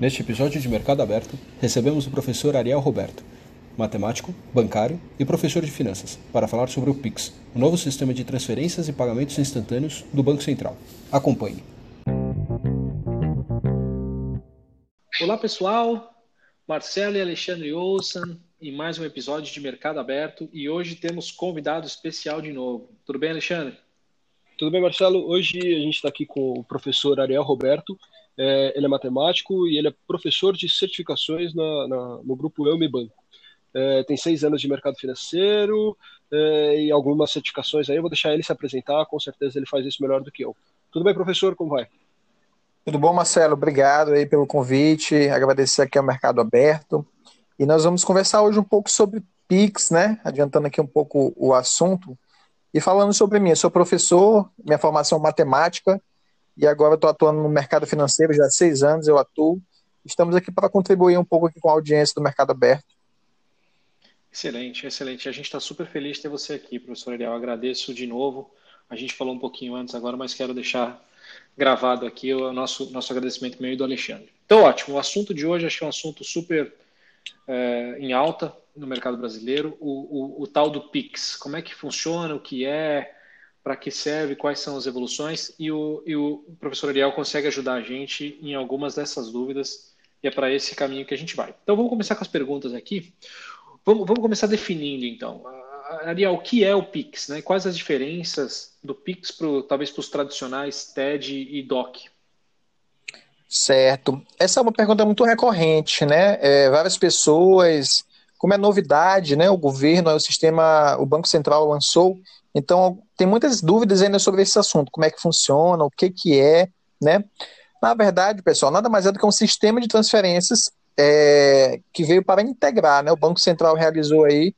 Neste episódio de Mercado Aberto, recebemos o professor Ariel Roberto, matemático, bancário e professor de finanças, para falar sobre o Pix, o novo sistema de transferências e pagamentos instantâneos do Banco Central. Acompanhe. Olá pessoal, Marcelo e Alexandre Olsen em mais um episódio de Mercado Aberto e hoje temos convidado especial de novo. Tudo bem, Alexandre? Tudo bem, Marcelo? Hoje a gente está aqui com o professor Ariel Roberto, é, ele é matemático e ele é professor de certificações na, na, no grupo Elme Banco. É, tem seis anos de mercado financeiro é, e algumas certificações aí. Eu vou deixar ele se apresentar, com certeza ele faz isso melhor do que eu. Tudo bem, professor? Como vai? Tudo bom, Marcelo? Obrigado aí pelo convite. Agradecer aqui ao Mercado Aberto. E nós vamos conversar hoje um pouco sobre Pix, né? Adiantando aqui um pouco o assunto. E falando sobre mim, eu sou professor, minha formação é matemática, e agora estou atuando no mercado financeiro já há seis anos, eu atuo. Estamos aqui para contribuir um pouco aqui com a audiência do Mercado Aberto. Excelente, excelente. A gente está super feliz de ter você aqui, professor Ariel. Agradeço de novo. A gente falou um pouquinho antes agora, mas quero deixar gravado aqui o nosso, nosso agradecimento meio do Alexandre. Então, ótimo. O assunto de hoje acho é um assunto super é, em alta no mercado brasileiro, o, o, o tal do PIX. Como é que funciona, o que é, para que serve, quais são as evoluções, e o, e o professor Ariel consegue ajudar a gente em algumas dessas dúvidas, e é para esse caminho que a gente vai. Então vamos começar com as perguntas aqui. Vamos, vamos começar definindo então. Ariel, o que é o Pix? Né? Quais as diferenças do Pix, pro, talvez para os tradicionais TED e DOC? Certo. Essa é uma pergunta muito recorrente, né? É, várias pessoas, como é novidade, né? O governo, o sistema, o Banco Central lançou então, tem muitas dúvidas ainda sobre esse assunto, como é que funciona, o que, que é, né? Na verdade, pessoal, nada mais é do que um sistema de transferências é, que veio para integrar, né? O Banco Central realizou aí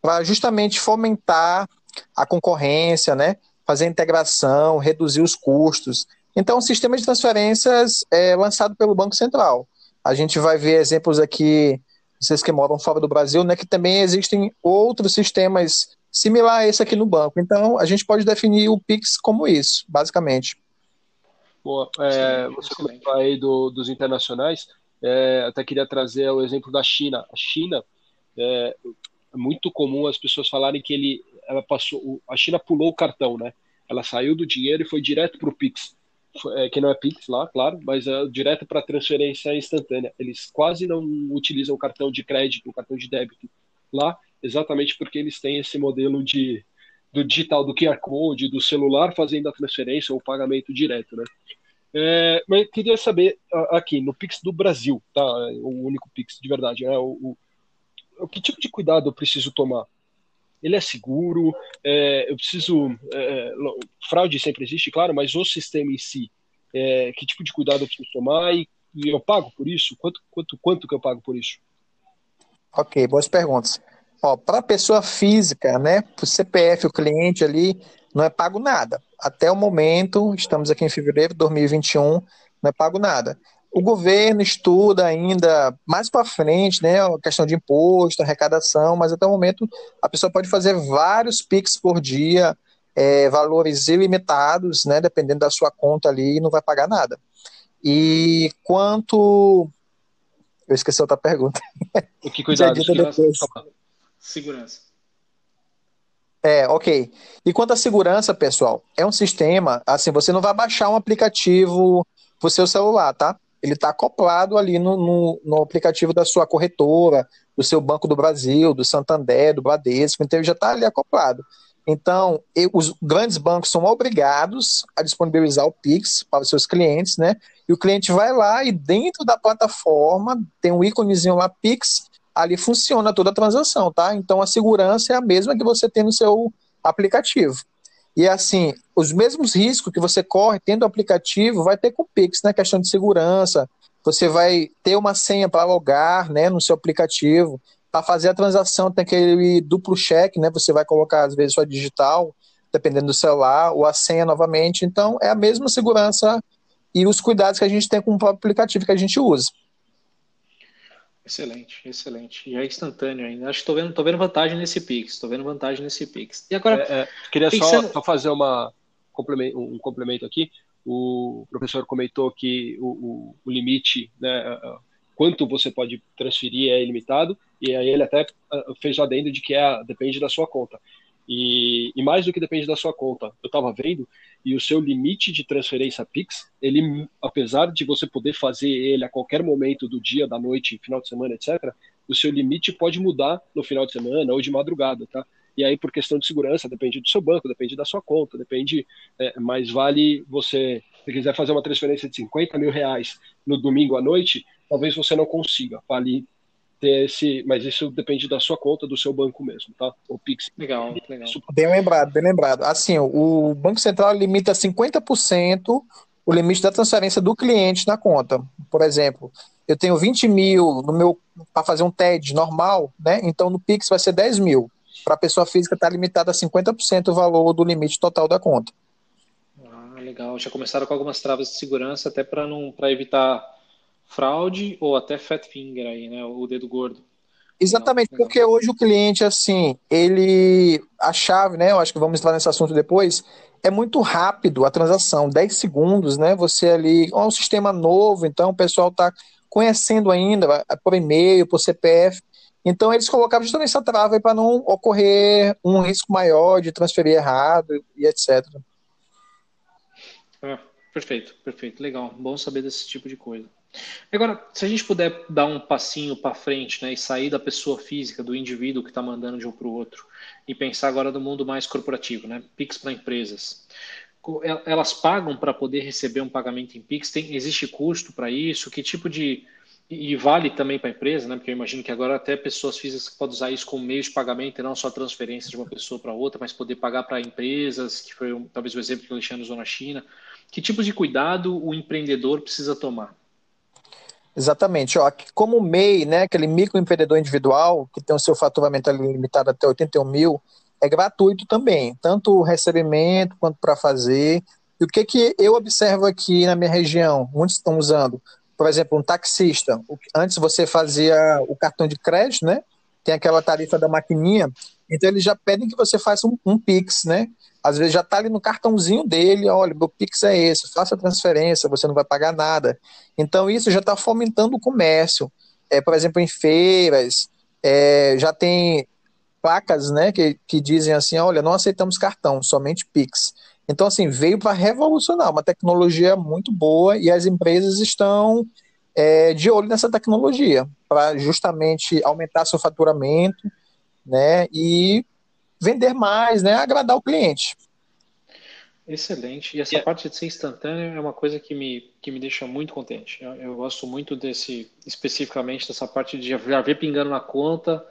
para justamente fomentar a concorrência, né? Fazer a integração, reduzir os custos. Então, o sistema de transferências é lançado pelo Banco Central. A gente vai ver exemplos aqui, vocês que moram fora do Brasil, né? Que também existem outros sistemas similar a esse aqui no banco. Então, a gente pode definir o Pix como isso, basicamente. Boa. É, você comentou aí do, dos internacionais, é, até queria trazer o exemplo da China. A China, é, é muito comum as pessoas falarem que ele, ela passou, a China pulou o cartão, né? Ela saiu do dinheiro e foi direto para o Pix. É, que não é Pix lá, claro, mas é direto para transferência instantânea. Eles quase não utilizam cartão de crédito, cartão de débito lá, exatamente porque eles têm esse modelo de do digital, do QR Code, do celular fazendo a transferência ou o pagamento direto, né? É, mas queria saber aqui no Pix do Brasil, tá? O único Pix de verdade, é o, o, o que tipo de cuidado eu preciso tomar? Ele é seguro? É, eu preciso é, fraude sempre existe, claro, mas o sistema em si, é, que tipo de cuidado eu preciso tomar e, e eu pago por isso? Quanto quanto quanto que eu pago por isso? Ok, boas perguntas. Para pessoa física, né, o CPF, o cliente ali, não é pago nada. Até o momento, estamos aqui em fevereiro de 2021, não é pago nada. O governo estuda ainda mais para frente, né, a questão de imposto, arrecadação, mas até o momento a pessoa pode fazer vários PIX por dia, é, valores ilimitados, né, dependendo da sua conta ali, e não vai pagar nada. E quanto. Eu esqueci outra pergunta. O que cuidado? Segurança. É, ok. E quanto à segurança, pessoal, é um sistema, assim, você não vai baixar um aplicativo pro seu celular, tá? Ele está acoplado ali no, no, no, aplicativo da sua corretora, do seu Banco do Brasil, do Santander, do Bradesco, então ele já está ali acoplado. Então, eu, os grandes bancos são obrigados a disponibilizar o Pix para os seus clientes, né? E o cliente vai lá e dentro da plataforma tem um íconezinho lá, Pix, ali funciona toda a transação, tá? Então a segurança é a mesma que você tem no seu aplicativo. E assim, os mesmos riscos que você corre tendo o aplicativo vai ter com o Pix, né? Questão de segurança. Você vai ter uma senha para logar, né, no seu aplicativo. Para fazer a transação tem aquele duplo cheque, né? Você vai colocar às vezes sua digital, dependendo do celular, ou a senha novamente. Então é a mesma segurança e os cuidados que a gente tem com o próprio aplicativo que a gente usa. Excelente, excelente. E é instantâneo ainda. Acho que estou vendo, tô vendo vantagem nesse Pix. Estou vendo vantagem nesse Pix. E agora. É, é, queria pensando... só, só, fazer uma, um complemento aqui. o professor comentou que o, o, o limite, né, quanto você pode transferir é ilimitado, e aí ele até fez o adendo de que é, depende da sua conta. E, e mais do que depende da sua conta, eu estava vendo, e o seu limite de transferência Pix, ele, apesar de você poder fazer ele a qualquer momento do dia, da noite, final de semana, etc., o seu limite pode mudar no final de semana ou de madrugada, tá? E aí, por questão de segurança, depende do seu banco, depende da sua conta, depende. É, mas vale você, se quiser fazer uma transferência de 50 mil reais no domingo à noite, talvez você não consiga. Vale ter esse. Mas isso depende da sua conta, do seu banco mesmo, tá? O Pix. Legal, legal. Bem lembrado, bem lembrado. Assim, o Banco Central limita 50% o limite da transferência do cliente na conta. Por exemplo, eu tenho 20 mil no meu para fazer um TED normal, né? Então no Pix vai ser 10 mil para a pessoa física está limitada a 50% o valor do limite total da conta. Ah, legal. Já começaram com algumas travas de segurança até para não para evitar fraude ou até fat finger aí, né? O dedo gordo. Exatamente, legal. porque hoje o cliente, assim, ele. A chave, né? Eu acho que vamos entrar nesse assunto depois. É muito rápido a transação, 10 segundos, né? Você ali. É um sistema novo, então o pessoal está conhecendo ainda, por e-mail, por CPF. Então eles colocavam justamente essa trava para não ocorrer um risco maior de transferir errado e etc. Ah, perfeito, perfeito, legal, bom saber desse tipo de coisa. Agora, se a gente puder dar um passinho para frente, né, e sair da pessoa física, do indivíduo que está mandando de um para o outro, e pensar agora do mundo mais corporativo, né, Pix para empresas. Elas pagam para poder receber um pagamento em Pix? Tem, existe custo para isso? Que tipo de e vale também para a empresa, né? Porque eu imagino que agora até pessoas físicas podem usar isso como meio de pagamento e não só transferência de uma pessoa para outra, mas poder pagar para empresas, que foi talvez o exemplo que o Alexandre usou na China. Que tipos de cuidado o empreendedor precisa tomar? Exatamente. Ó, como o MEI, né, aquele microempreendedor individual, que tem o seu faturamento limitado até 81 mil, é gratuito também, tanto o recebimento quanto para fazer. E o que, que eu observo aqui na minha região? Muitos estão usando por exemplo, um taxista, antes você fazia o cartão de crédito, né? Tem aquela tarifa da maquininha, então eles já pedem que você faça um, um Pix, né? Às vezes já está ali no cartãozinho dele, olha, meu Pix é esse, faça a transferência, você não vai pagar nada. Então isso já está fomentando o comércio. É, por exemplo, em feiras, é, já tem placas né, que, que dizem assim, olha, não aceitamos cartão, somente Pix. Então, assim, veio para revolucionar, uma tecnologia muito boa e as empresas estão é, de olho nessa tecnologia para justamente aumentar seu faturamento, né, e vender mais, né, agradar o cliente. Excelente. E essa yeah. parte de ser instantâneo é uma coisa que me, que me deixa muito contente. Eu, eu gosto muito desse, especificamente dessa parte de já ver pingando na conta,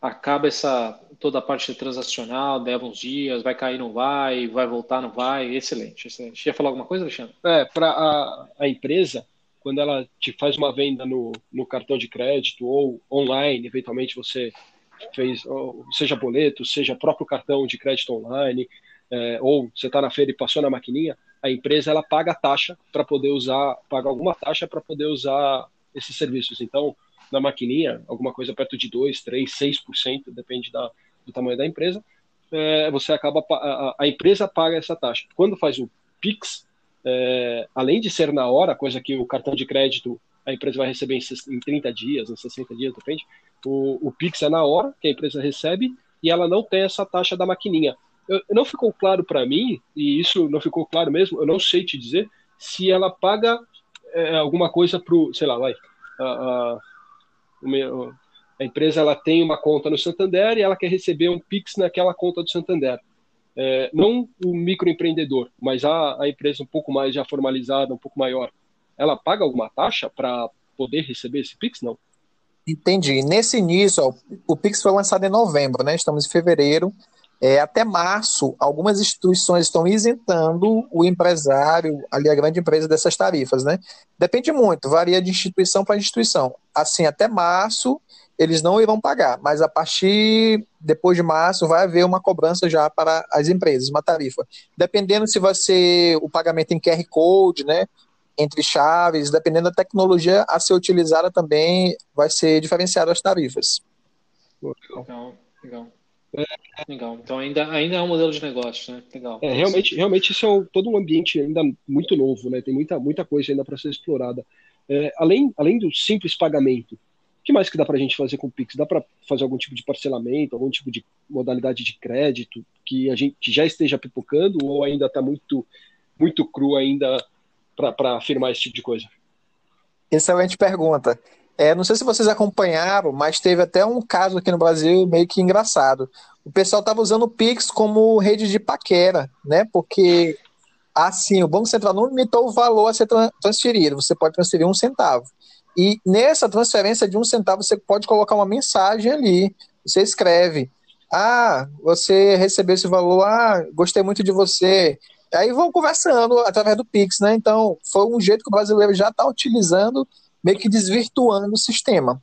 acaba essa toda a parte transacional, leva uns dias, vai cair, não vai, vai voltar, não vai. Excelente, excelente. Ia falar alguma coisa, Alexandre? É, para a, a empresa, quando ela te faz uma venda no, no cartão de crédito ou online, eventualmente você fez, seja boleto, seja próprio cartão de crédito online, é, ou você está na feira e passou na maquininha, a empresa ela paga a taxa para poder usar, paga alguma taxa para poder usar esses serviços. Então, na maquininha, alguma coisa perto de 2, 3, 6%, depende da, do tamanho da empresa, é, você acaba a, a, empresa paga essa taxa. Quando faz o Pix, é, além de ser na hora, coisa que o cartão de crédito a empresa vai receber em, em 30 dias, em 60 dias, depende, o, o Pix é na hora que a empresa recebe e ela não tem essa taxa da maquininha. Eu, não ficou claro para mim, e isso não ficou claro mesmo, eu não sei te dizer se ela paga é, alguma coisa para sei lá, vai, uh, uh, a empresa ela tem uma conta no Santander e ela quer receber um Pix naquela conta do Santander. É, não o microempreendedor, mas a, a empresa um pouco mais já formalizada, um pouco maior, ela paga alguma taxa para poder receber esse Pix? Não. Entendi. Nesse início, ó, o Pix foi lançado em novembro, né? Estamos em fevereiro. É, até março, algumas instituições estão isentando o empresário, ali a grande empresa, dessas tarifas, né? Depende muito, varia de instituição para instituição. Assim, até março, eles não irão pagar, mas a partir depois de março vai haver uma cobrança já para as empresas, uma tarifa. Dependendo se vai ser o pagamento em QR Code, né? Entre chaves, dependendo da tecnologia a ser utilizada também, vai ser diferenciado as tarifas. Legal, legal. Legal. Então ainda, ainda é um modelo de negócio, né? Legal. É, realmente, realmente isso é todo um ambiente ainda muito novo, né? Tem muita, muita coisa ainda para ser explorada. É, além, além do simples pagamento, o que mais que dá para a gente fazer com o Pix? Dá para fazer algum tipo de parcelamento, algum tipo de modalidade de crédito que a gente já esteja pipocando ou ainda está muito, muito cru ainda para afirmar esse tipo de coisa? Excelente pergunta. É, não sei se vocês acompanharam, mas teve até um caso aqui no Brasil meio que engraçado. O pessoal estava usando o Pix como rede de paquera, né? Porque assim, o Banco Central não limitou o valor a ser transferido. Você pode transferir um centavo. E nessa transferência de um centavo, você pode colocar uma mensagem ali. Você escreve: Ah, você recebeu esse valor, ah, gostei muito de você. Aí vão conversando através do Pix, né? Então, foi um jeito que o brasileiro já está utilizando meio que desvirtuando o sistema.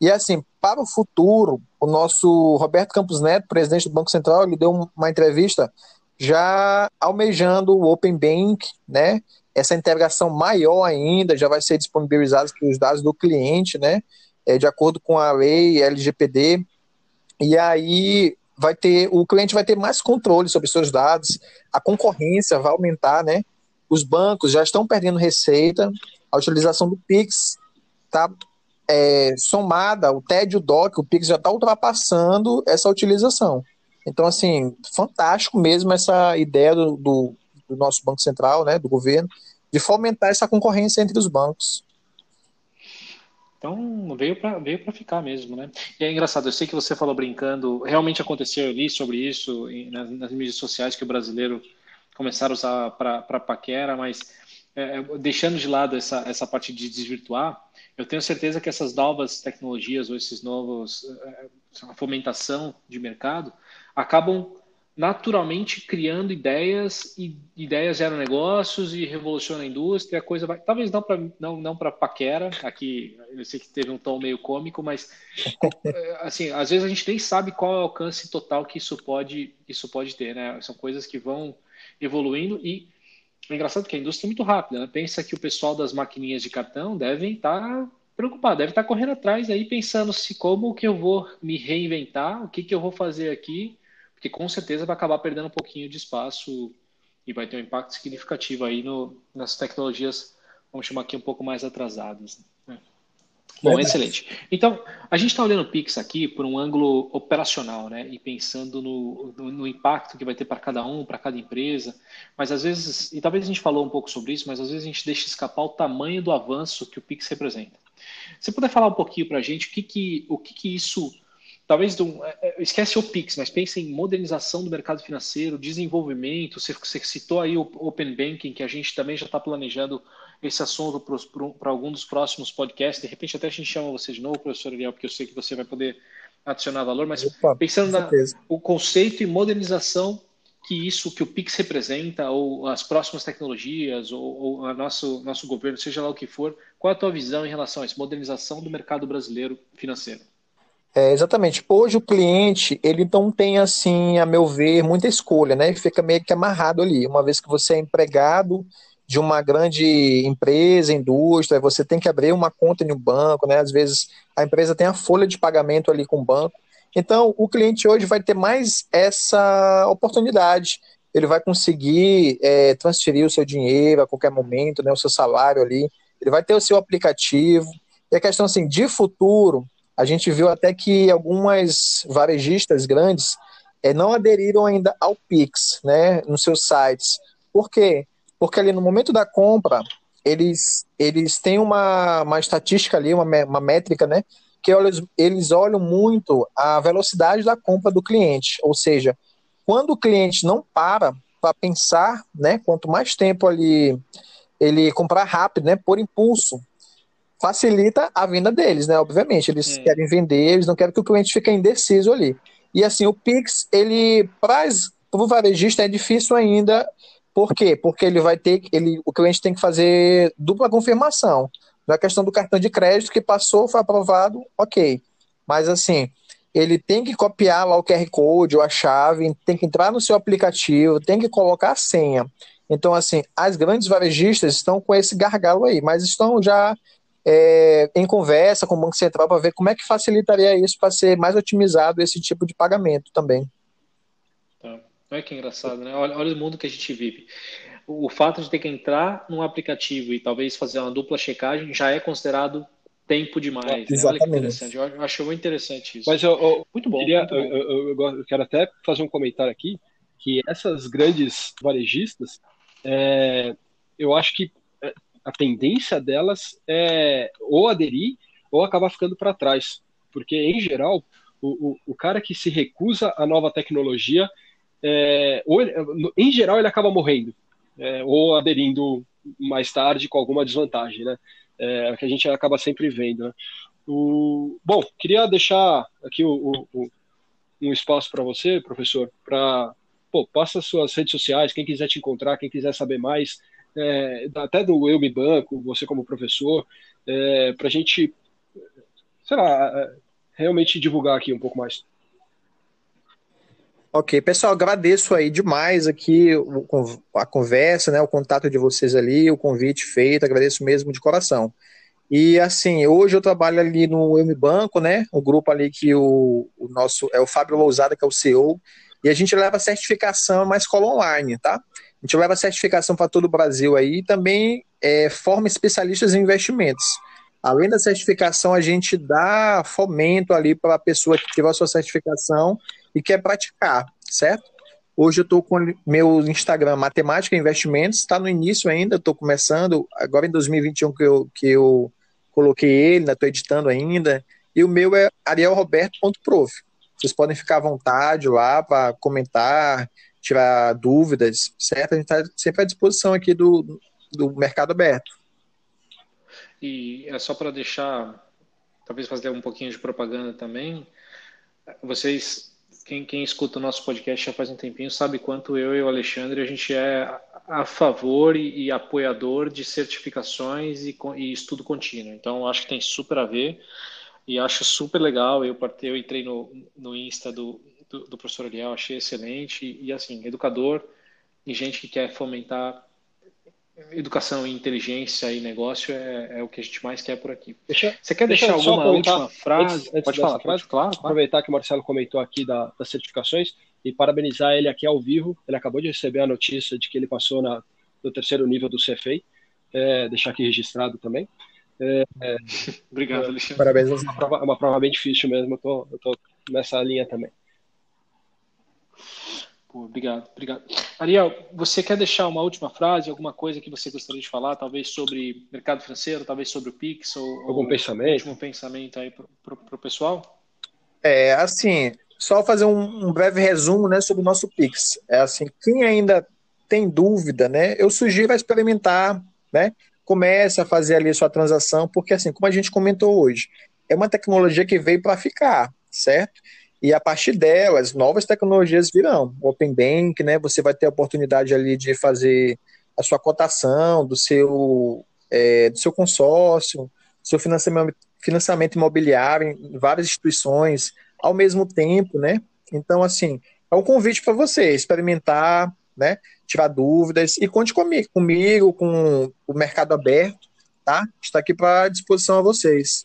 E assim, para o futuro, o nosso Roberto Campos Neto, presidente do Banco Central, ele deu uma entrevista já almejando o Open Bank, né? Essa integração maior ainda, já vai ser disponibilizado os dados do cliente, né? É, de acordo com a lei LGPD. E aí vai ter, o cliente vai ter mais controle sobre seus dados, a concorrência vai aumentar, né? Os bancos já estão perdendo receita, a utilização do Pix está é, somada, o TED o DOC, o Pix já está ultrapassando essa utilização. Então, assim, fantástico mesmo essa ideia do, do, do nosso Banco Central, né, do governo, de fomentar essa concorrência entre os bancos. Então veio para veio ficar mesmo, né? E é engraçado, eu sei que você falou brincando, realmente aconteceu ali sobre isso nas, nas mídias sociais que o brasileiro começaram a usar para paquera, mas é, é, deixando de lado essa, essa parte de desvirtuar, eu tenho certeza que essas novas tecnologias ou esses novos é, a fomentação de mercado acabam naturalmente criando ideias e ideias geram negócios e revolucionam a indústria a coisa vai talvez não para não não para paquera aqui eu sei que teve um tom meio cômico mas é, assim às vezes a gente nem sabe qual é o alcance total que isso pode isso pode ter né? São coisas que vão evoluindo e é engraçado que a indústria é muito rápida. Né? Pensa que o pessoal das maquininhas de cartão devem estar tá preocupado, deve estar tá correndo atrás aí pensando se como que eu vou me reinventar, o que que eu vou fazer aqui, porque com certeza vai acabar perdendo um pouquinho de espaço e vai ter um impacto significativo aí no, nas tecnologias, vamos chamar aqui um pouco mais atrasadas. Né? Bom, excelente. Então, a gente está olhando o Pix aqui por um ângulo operacional, né? E pensando no, no, no impacto que vai ter para cada um, para cada empresa. Mas às vezes, e talvez a gente falou um pouco sobre isso, mas às vezes a gente deixa escapar o tamanho do avanço que o Pix representa. Você puder falar um pouquinho para a gente o que, que, o que, que isso talvez do, é, é, esquece o Pix, mas pense em modernização do mercado financeiro, desenvolvimento. Você, você citou aí o Open Banking, que a gente também já está planejando esse assunto para algum dos próximos podcasts. De repente, até a gente chama você de novo, professor Ariel, porque eu sei que você vai poder adicionar valor, mas Opa, pensando no conceito e modernização que isso, que o Pix representa, ou as próximas tecnologias, ou, ou nosso, nosso governo, seja lá o que for, qual é a tua visão em relação a isso, modernização do mercado brasileiro financeiro? É, exatamente. Hoje o cliente, ele não tem, assim, a meu ver, muita escolha, né? Ele fica meio que amarrado ali. Uma vez que você é empregado de uma grande empresa, indústria, você tem que abrir uma conta em um banco, né? Às vezes a empresa tem a folha de pagamento ali com o banco. Então, o cliente hoje vai ter mais essa oportunidade. Ele vai conseguir é, transferir o seu dinheiro a qualquer momento, né, o seu salário ali. Ele vai ter o seu aplicativo. E a questão assim, de futuro, a gente viu até que algumas varejistas grandes é, não aderiram ainda ao Pix, né, nos seus sites. Por quê? Porque ali no momento da compra, eles, eles têm uma, uma estatística ali, uma, uma métrica, né? Que eles, eles olham muito a velocidade da compra do cliente. Ou seja, quando o cliente não para para pensar, né? Quanto mais tempo ali ele comprar rápido, né? Por impulso, facilita a venda deles, né? Obviamente, eles é. querem vender, eles não querem que o cliente fique indeciso ali. E assim, o Pix, ele para o varejista é difícil ainda por quê? Porque ele vai ter, ele, o cliente tem que fazer dupla confirmação. Na questão do cartão de crédito que passou, foi aprovado, ok. Mas assim, ele tem que copiar lá o QR Code ou a chave, tem que entrar no seu aplicativo, tem que colocar a senha. Então, assim, as grandes varejistas estão com esse gargalo aí, mas estão já é, em conversa com o Banco Central para ver como é que facilitaria isso para ser mais otimizado esse tipo de pagamento também. Olha que engraçado, né? Olha, olha o mundo que a gente vive. O, o fato de ter que entrar num aplicativo e talvez fazer uma dupla checagem já é considerado tempo demais. Né? Olha que interessante. Eu acho muito interessante isso. Mas eu, eu muito bom. Queria, muito bom. Eu, eu, eu, quero até fazer um comentário aqui que essas grandes varejistas, é, eu acho que é, a tendência delas é ou aderir ou acabar ficando para trás, porque em geral o, o, o, cara que se recusa à nova tecnologia, é, ou ele, em geral ele acaba morrendo é, ou aderindo mais tarde com alguma desvantagem, né? É, que a gente acaba sempre vendo. Né? O, bom, queria deixar aqui o, o, um espaço para você, professor, para passa suas redes sociais, quem quiser te encontrar, quem quiser saber mais, é, até do Eu Me Banco, você como professor, é, para a gente, sei lá, é, realmente divulgar aqui um pouco mais. Ok, pessoal, agradeço aí demais aqui a conversa, né, o contato de vocês ali, o convite feito, agradeço mesmo de coração. E assim, hoje eu trabalho ali no Eu Banco, né, o grupo ali que o, o nosso, é o Fábio Lousada, que é o CEO, e a gente leva certificação na escola online, tá? A gente leva certificação para todo o Brasil aí e também é, forma especialistas em investimentos. Além da certificação, a gente dá fomento ali para a pessoa que tiver a sua certificação e quer praticar, certo? Hoje eu estou com meu Instagram Matemática Investimentos, está no início ainda, estou começando, agora em 2021 que eu, que eu coloquei ele, estou editando ainda, e o meu é arielroberto.prof. Vocês podem ficar à vontade lá para comentar, tirar dúvidas, certo? A gente está sempre à disposição aqui do, do Mercado Aberto. E é só para deixar, talvez fazer um pouquinho de propaganda também. Vocês, quem, quem escuta o nosso podcast já faz um tempinho, sabe quanto eu e o Alexandre a gente é a favor e, e apoiador de certificações e, e estudo contínuo. Então, acho que tem super a ver e acho super legal. Eu, eu entrei no, no Insta do, do, do professor Ariel, achei excelente. E, e, assim, educador e gente que quer fomentar educação e inteligência e negócio é, é o que a gente mais quer por aqui. Deixa, Você quer deixar alguma última frase? Antes, pode falar, frase? Claro, claro. Aproveitar que o Marcelo comentou aqui da, das certificações e parabenizar ele aqui ao vivo. Ele acabou de receber a notícia de que ele passou na, no terceiro nível do CFA. É, deixar aqui registrado também. É, é, Obrigado, Alexandre. Parabéns. É uma prova, é uma prova bem difícil mesmo. Eu tô, eu tô nessa linha também. Pô, obrigado, obrigado. Ariel, você quer deixar uma última frase, alguma coisa que você gostaria de falar, talvez sobre mercado financeiro, talvez sobre o Pix, ou algum ou pensamento, um último pensamento aí para o pessoal? É, assim, só fazer um, um, breve resumo, né, sobre o nosso Pix. É assim, quem ainda tem dúvida, né, eu sugiro a experimentar, né, comece a fazer ali a sua transação, porque assim, como a gente comentou hoje, é uma tecnologia que veio para ficar, certo? E a partir delas, novas tecnologias virão. Open Bank, né? Você vai ter a oportunidade ali de fazer a sua cotação do seu, é, do seu consórcio, seu financiamento, financiamento imobiliário em várias instituições ao mesmo tempo, né? Então, assim, é um convite para você experimentar, né? Tirar dúvidas e conte comigo, comigo, com o mercado aberto, tá? Está aqui para disposição a vocês.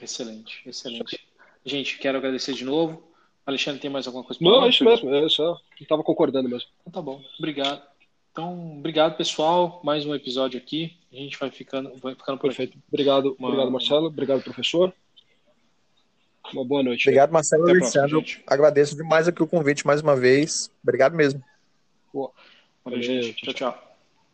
Excelente, excelente. Gente, quero agradecer de novo. Alexandre, tem mais alguma coisa para Não, é isso mesmo, eu só estava concordando mesmo. Então, tá bom, obrigado. Então, obrigado, pessoal. Mais um episódio aqui. A gente vai ficando, vai ficando por Perfeito. Aqui. Obrigado, Uma... obrigado, Marcelo. Obrigado, professor. Uma boa noite. Obrigado, Marcelo e Alexandre. Agradeço demais aqui o convite mais uma vez. Obrigado mesmo. Boa. Valeu, gente. Tchau, tchau.